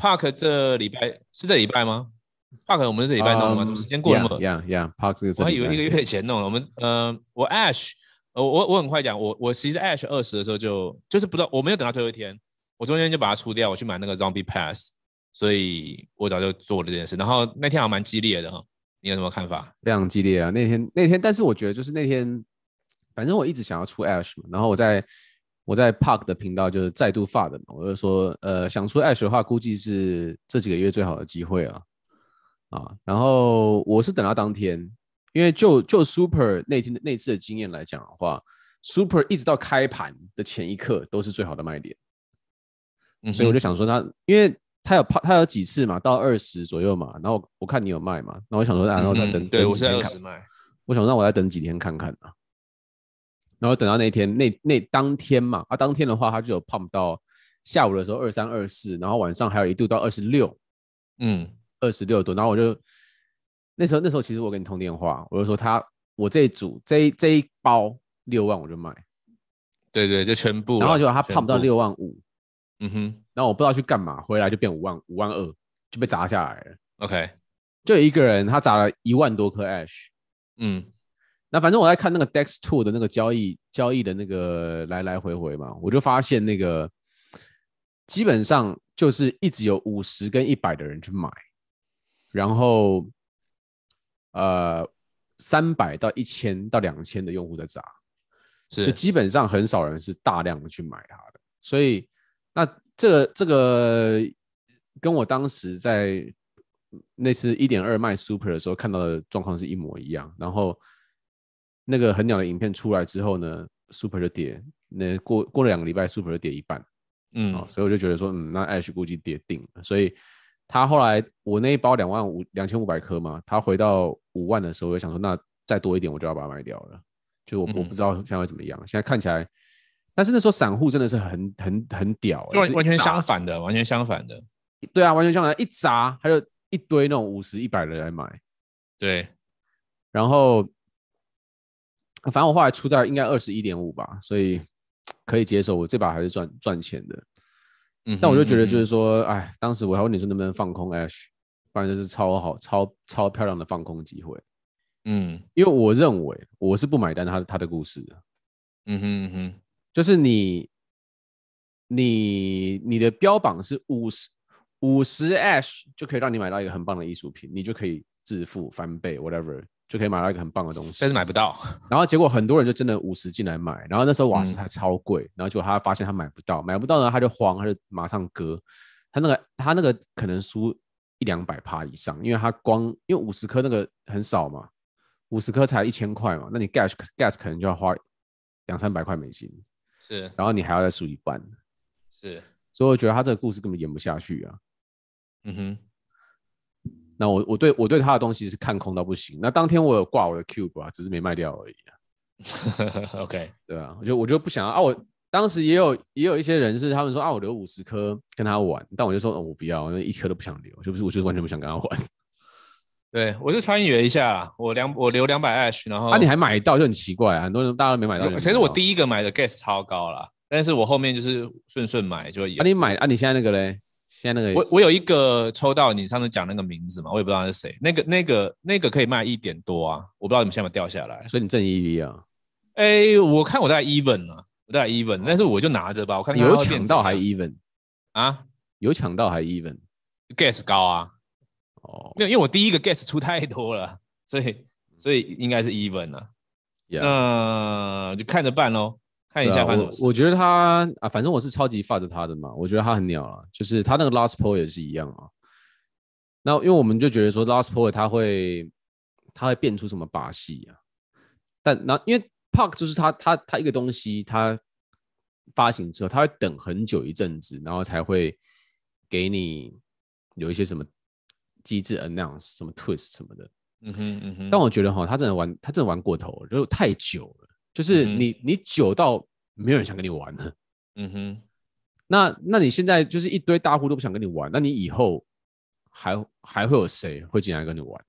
Park 这礼拜是这礼拜吗？Park 我们是这礼拜弄的吗？怎么时间过那么？Yeah Yeah，Park 我还以为一个月前弄了。我们呃，我 Ash，呃，我我很快讲，我我其实 Ash 二十的时候就就是不知道，我没有等到最后一天，我中间就把它出掉，我去买那个 Zombie Pass，所以我早就做了这件事。然后那天还蛮激烈的哈，你有什么看法？非常激烈啊！那天那天，但是我觉得就是那天，反正我一直想要出 Ash 嘛，然后我在。我在 Park 的频道就是再度发的嘛，我就说，呃，想出 Ash 的话，估计是这几个月最好的机会啊，啊，然后我是等到当天，因为就就 Super 那天那次的经验来讲的话，Super 一直到开盘的前一刻都是最好的卖点，嗯，所以我就想说他，因为他有他有几次嘛，到二十左右嘛，然后我看你有卖嘛，那我想说，然后再等，嗯，对我是二十卖，我想让我再等几天看看啊。然后等到那天，那那当天嘛，啊，当天的话，它就有 pump 到下午的时候二三二四，然后晚上还有一度到二十六，嗯，二十六度。然后我就那时候那时候其实我跟你通电话，我就说他我这一组这一这一包六万我就卖，对对，就全部。然后结果他 pump 到六万五，嗯哼，然后我不知道去干嘛，回来就变五万五万二就被砸下来了。OK，就一个人他砸了一万多颗 ash，嗯。那反正我在看那个 Dex Two 的那个交易交易的那个来来回回嘛，我就发现那个基本上就是一直有五十跟一百的人去买，然后呃三百到一千到两千的用户在砸，是就基本上很少人是大量的去买它的，所以那这个这个跟我当时在那次一点二卖 Super 的时候看到的状况是一模一样，然后。那个很鸟的影片出来之后呢，Super 就跌，那过过了两个礼拜，Super 就跌一半，嗯，所以我就觉得说，嗯，那 Ash 估计跌定了，所以他后来我那一包两万五两千五百颗嘛，他回到五万的时候，我就想说，那再多一点，我就要把它卖掉了，就我我不知道现在会怎么样，现在看起来，但是那时候散户真的是很很很屌，就完全相反的，完全相反的，对啊，完全相反，一砸他就一堆那种五十一百的来买，对，然后。反正我后来出掉应该二十一点五吧，所以可以接受。我这把还是赚赚钱的，嗯，但我就觉得就是说，哎、嗯，当时我还问你说能不能放空 Ash，不然就是超好、超超漂亮的放空机会。嗯，因为我认为我是不买单他他的故事的。嗯哼嗯哼，就是你你你的标榜是五十五十 Ash 就可以让你买到一个很棒的艺术品，你就可以致富翻倍 whatever。就可以买到一个很棒的东西，但是买不到。然后结果很多人就真的五十进来买，然后那时候瓦斯还超贵，嗯，然后结果他发现他买不到，买不到呢他就慌，他就马上割。他那个他那个可能输一两百趴以上，因为他光因为五十颗那个很少嘛，五十颗才一千块嘛，那你 gas gas 可能就要花两三百块美金，是，然后你还要再输一半，是，所以我觉得他这个故事根本演不下去啊。嗯哼。那我我对我对他的东西是看空到不行。那当天我有挂我的 Cube 啊，只是没卖掉而已啊。OK，对啊，我就我就不想啊。我当时也有也有一些人是他们说啊，我留五十颗跟他玩，但我就说哦，我不要，那一颗都不想留，就不是我就是完全不想跟他玩。对，我就参与了一下，我两我留两百 Ash，然后啊，你还买到就很奇怪啊，很多人大家都没买到。其实我第一个买的 Gas 超高了，但是我后面就是顺顺买就有。啊，你买啊，你现在那个嘞？现在那个我我有一个抽到你上次讲那个名字嘛，我也不知道是谁。那个那个那个可以卖一点多啊，我不知道你们现在有没有掉下来。所以你挣 EV 啊？哎、欸，我看我在 even 啊，我在 even，但是我就拿着吧，我看，看有抢到还 even 啊？有抢到还 even？Gas 高啊？哦，没有，因为我第一个 gas 出太多了，所以所以应该是 even 啊。那.就看着办喽。看一下，啊、我我觉得他啊，反正我是超级发着他的嘛。我觉得他很鸟啊，就是他那个 last poll 也是一样啊。那因为我们就觉得说 last poll 他会他会变出什么把戏啊？但那因为 Park 就是他他他一个东西，他发行之后，他会等很久一阵子，然后才会给你有一些什么机制 announce 什么 twist 什么的。嗯哼嗯哼。但我觉得哈，他真的玩他真的玩过头了，就太久了。就是你，你久到没有人想跟你玩了。嗯哼，那那你现在就是一堆大户都不想跟你玩，那你以后还还会有谁会进来跟你玩？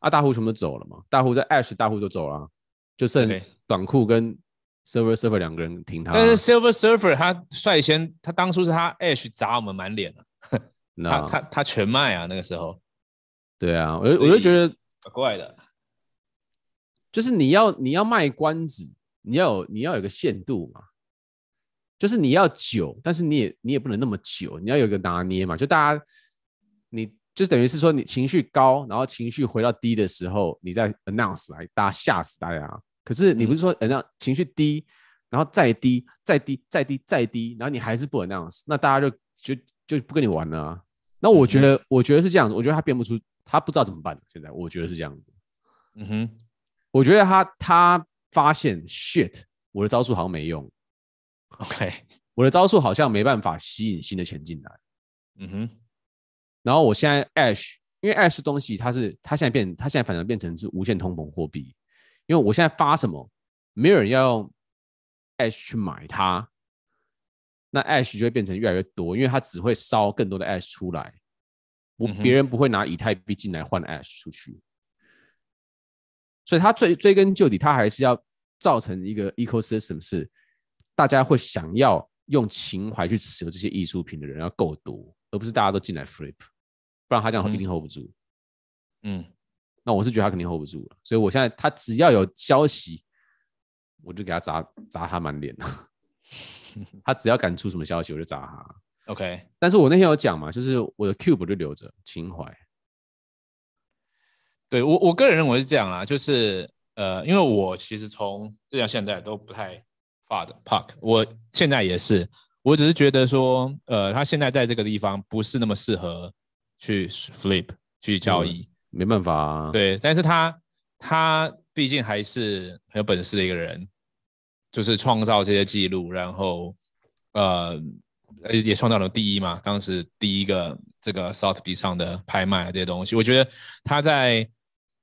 啊，大户全部都走了嘛？大户在 Ash，大户都走了，就剩短裤跟 Silver Surfer 两个人挺他。但是 Silver Surfer 他率先，他当初是他 Ash 砸我们满脸了，他他他全卖啊，那个时候。对啊，我就我就觉得怪的，就是你要你要卖关子，你要有你要有个限度嘛，就是你要久，但是你也你也不能那么久，你要有个拿捏嘛。就大家，你就等于是说你情绪高，然后情绪回到低的时候，你再 announce 来，大家吓死大家。可是你不是说 announce 情绪低，然后再低，再低，再低，再低，然后你还是不 announce，那大家就就就不跟你玩了啊。那我觉得，嗯、我觉得是这样子，我觉得他变不出。他不知道怎么办，现在我觉得是这样子。嗯哼，我觉得他他发现 shit，我的招数好像没用。OK，我的招数好像没办法吸引新的钱进来。嗯哼，然后我现在 Ash，因为 Ash 东西它是它现在变，它现在反而变成是无限通膨货币。因为我现在发什么，没有人要用 Ash 去买它，那 Ash 就会变成越来越多，因为它只会烧更多的 Ash 出来。我别人不会拿以太币进来换 Ash 出去，所以他追追根究底，他还是要造成一个 ecosystem，是大家会想要用情怀去持有这些艺术品的人要够多，而不是大家都进来 flip，不然他这样一定 hold 不住。嗯，那我是觉得他肯定 hold 不住了，所以我现在他只要有消息，我就给他砸砸他满脸。他只要敢出什么消息，我就砸他。OK，但是我那天有讲嘛，就是我的 Cube 就留着情怀。对我我个人认为是这样啊，就是呃，因为我其实从这样现在都不太发的 Park，我现在也是，我只是觉得说，呃，他现在在这个地方不是那么适合去 Flip 去交易，没办法啊。对，但是他他毕竟还是很有本事的一个人，就是创造这些记录，然后呃。也创造了第一嘛，当时第一个这个 Sotheby 上的拍卖这些东西，我觉得他在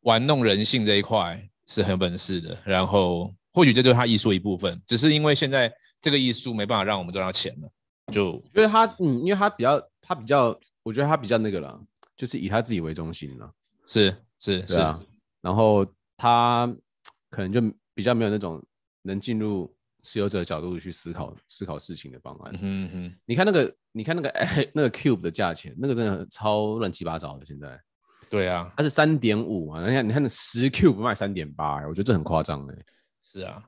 玩弄人性这一块是很有本事的。然后或许这就是他艺术一部分，只是因为现在这个艺术没办法让我们赚到钱了，就因为他嗯，因为他比较他比较，我觉得他比较那个了，就是以他自己为中心了，是是是啊，然后他可能就比较没有那种能进入。持有者的角度去思考思考事情的方案。嗯哼，你看那个，你看那个，那个 Cube 的价钱，那个真的超乱七八糟的。现在，对啊，它是三点五嘛？你看，你看那十 Cube 卖三点八，我觉得这很夸张哎。是啊，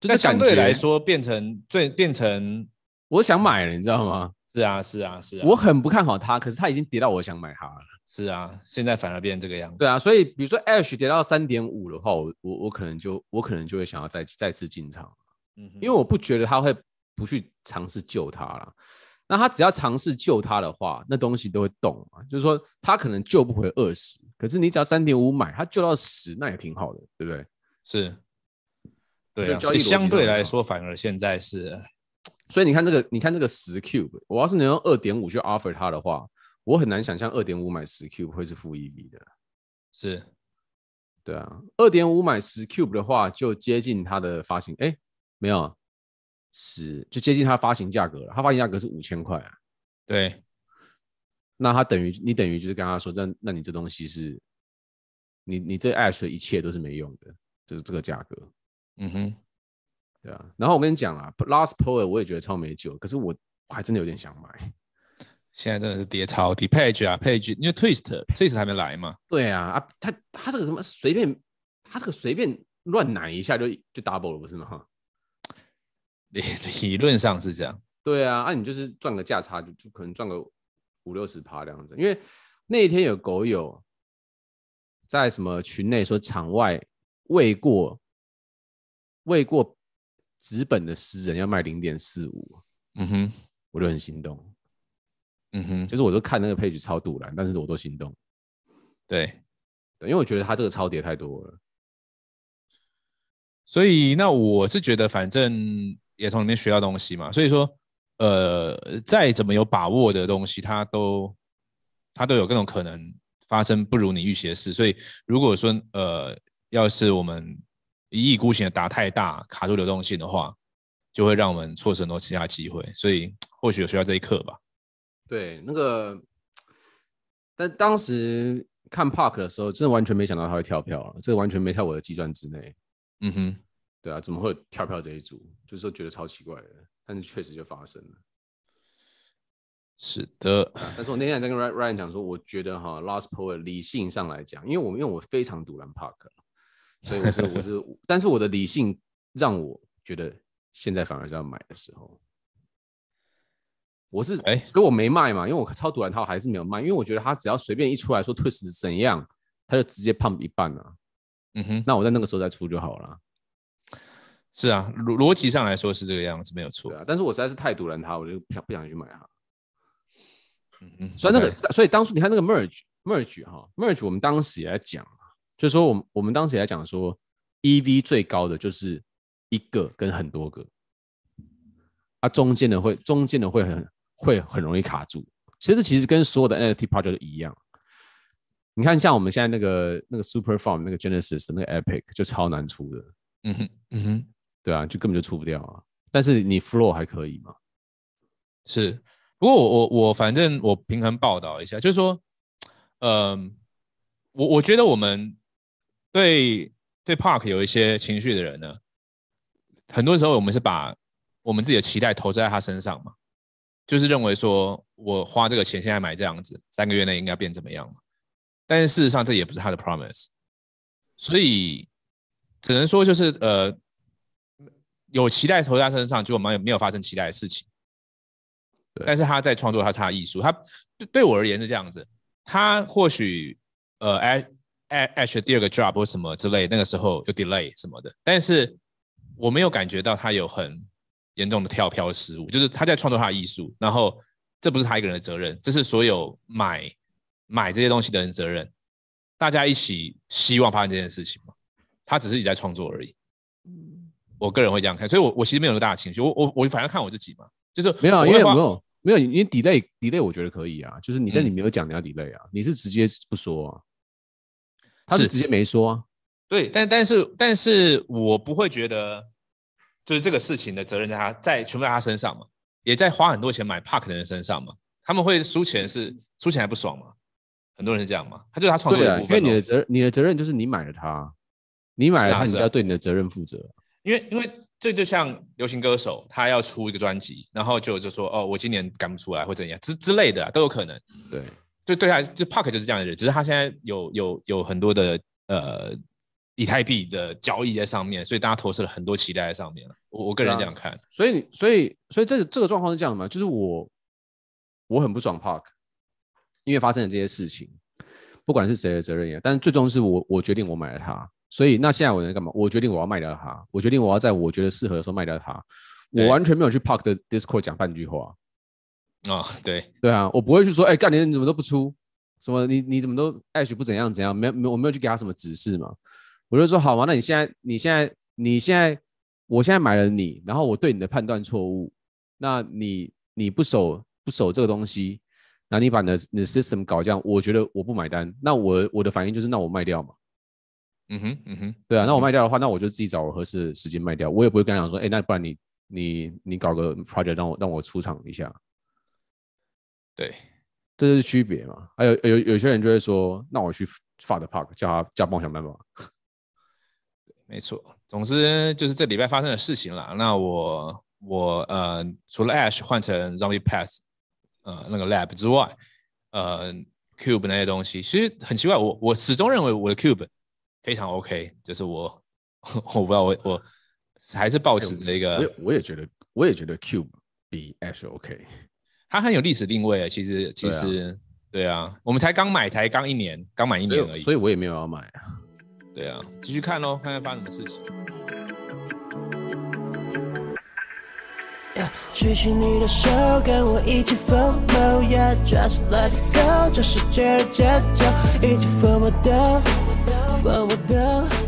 就是相对来说变成最变成我想买了，你知道吗？是啊，是啊，是啊。我很不看好它，可是它已经跌到我想买它了。是啊，现在反而变成这个样子。对啊，所以比如说 Ash 跌到三点五的话，我我我可能就我可能就会想要再再次进场。因为我不觉得他会不去尝试救它了，那他只要尝试救他的话，那东西都会动嘛。就是说他可能救不回二十，可是你只要三点五买，他救到十，那也挺好的，对不对？是，对啊。所以相对来说，反而现在是，所以你看这个，你看这个十 cube，我要是能用二点五去 offer 他的话，我很难想象二点五买十 cube 会是负 EV 的。是，对啊，二点五买十 cube 的话，就接近它的发行，哎。没有，是就接近它发行价格了。它发行价格是五千块啊。对，那它等于你等于就是跟他说，那那你这东西是，你你这 Ash 的一切都是没用的，就是这个价格。嗯哼，对啊。然后我跟你讲啊，Last Poet 我也觉得超没救，可是我我还真的有点想买。现在真的是跌超低，Page 啊 Page，因为 Twist Twist 还没来嘛。对啊啊，他他这个什么随便，他这个随便乱奶一下就就 double 了，不是吗？理 理论上是这样，对啊，那、啊、你就是赚个价差，就就可能赚个五六十趴这样子。因为那一天有狗友在什么群内说，场外未过未过纸本的诗人要卖零点四五，嗯哼，我就很心动，嗯哼，就。是我都看那个 page 超赌烂，但是我都心动，对，对，因为我觉得他这个超跌太多了，所以那我是觉得反正。也从里面学到东西嘛，所以说，呃，再怎么有把握的东西，它都它都有各种可能发生不如你预期的事。所以，如果说呃，要是我们一意孤行的打太大，卡住流动性的话，就会让我们错失很多其他机会。所以，或许有学到这一课吧。对，那个，但当时看 Park 的时候，真的完全没想到他会跳票了，这个完全没在我的计算之内。嗯哼。对啊，怎么会跳票这一组？就是说觉得超奇怪的，但是确实就发生了。是的。但是我那天在跟 Ryan 讲说，我觉得哈，Last Poet 理性上来讲，因为我因为我非常赌烂 Park，所以我是我是，但是我的理性让我觉得现在反而是要买的时候。我是哎，所以我没卖嘛，因为我超赌烂他还是没有卖，因为我觉得他只要随便一出来说 Twist 怎样，他就直接 pump 一半了、啊。嗯哼，那我在那个时候再出就好了。是啊，逻逻辑上来说是这个样子，没有错。啊，但是我实在是太赌烂他，我就不想不想去买它。嗯嗯，所以那个.所以当初你看那个 merge merge 哈 merge，我们当时也在讲，就是说我们我们当时也在讲说，EV 最高的就是一个跟很多个，啊，中间的会中间的会很会很容易卡住。其实其实跟所有的 NFT project 一样，你看像我们现在那个那个 Super Farm 那个 Genesis 那个 Epic 就超难出的。嗯哼嗯哼，对啊，就根本就出不掉啊。但是你 flow 还可以吗？是。不过我我我反正我平衡报道一下，就是说，嗯、我我觉得我们对对 Park 有一些情绪的人呢，很多时候我们是把我们自己的期待投资在他身上嘛，就是认为说我花这个钱现在买这样子，三个月内应该变怎么样嘛，但是事实上这也不是他的 promise，所以只能说就是呃，有期待投在他身上，结果没有没有发生期待的事情。但是他在创作他他的艺术，他对对我而言是这样子，他或许呃 Ash Ash 第二个 job 或什么之类，那个时候有 delay 什么的，但是我没有感觉到他有很严重的跳票失误，就是他在创作他的艺术，然后这不是他一个人的责任，这是所有买买这些东西的人责任，大家一起希望发生这件事情嘛，他只是一直在创作而已，我个人会这样看，所以我我其实没有那么大的情绪，我我我反正看我自己嘛，就是没有，因为没有。没有，你 delay delay，我觉得可以啊。就是你，但你没有讲你要 delay 啊，你是直接不说啊。他是直接没说啊。对，但但是但是我不会觉得，就是这个事情的责任在他，在全部在他身上嘛，也在花很多钱买 Park 的人身上嘛。他们会输钱是输钱还不爽嘛？很多人是这样嘛。他就是他创作的部分。因为你的责任，你的责任就是你买了他，你买了他，你就要对你的责任负责。因为因为。这就像流行歌手，他要出一个专辑，然后就就说哦，我今年赶不出来或怎样之之类的、啊、都有可能。对，就对他就 Park 就是这样的人，只是他现在有有有很多的呃以太币的交易在上面，所以大家投射了很多期待在上面了。我我个人这样看，所以所以所以这个这个状况是这样的嘛？就是我我很不爽 Park，因为发生了这些事情，不管是谁的责任也，但是最终是我我决定我买了它。所以那现在我能干嘛？我决定我要卖掉它，我决定我要在我觉得适合的时候卖掉它。我完全没有去 Park 的 Discord 讲半句话。啊，对对啊，我不会去说，哎，干你你怎么都不出？什么你你怎么都 Ash 不怎样怎样？没没我没有去给他什么指示嘛。我就说好嘛，那你现在你现在你现在我现在买了你，然后我对你的判断错误，那你你不守不守这个东西，那你把你的你的 system 搞这样，我觉得我不买单。那我我的反应就是，那我卖掉嘛。嗯哼，嗯哼，对啊，那我卖掉的话，那我就自己找我合适的时间卖掉，我也不会跟他讲说，哎，那不然你你你搞个 project 让我让我出场一下，对，这是区别嘛。还有有有些人就会说，那我去 Fuck the Park，叫他叫帮我想办法。没错，总之就是这礼拜发生的事情了。那我我呃，除了 Ash 换成 Zombie Pass，呃，那个 Lab 之外，呃，Cube 那些东西，其实很奇怪，我我始终认为我的 Cube。非常 OK，就是我，我不知道我我还是抱持着一个，我我也觉得我也觉得 Cube 比 Ash OK，它很有历史定位啊。其实其实对啊，对啊，我们才刚买，才刚一年，刚满一年而已，所以我也没有要买啊。对啊，继续看喽，看看发生什么事情。举起你的手，跟我一起疯，Yeah，just let it go，这世界的节奏，一起疯魔的。放我的。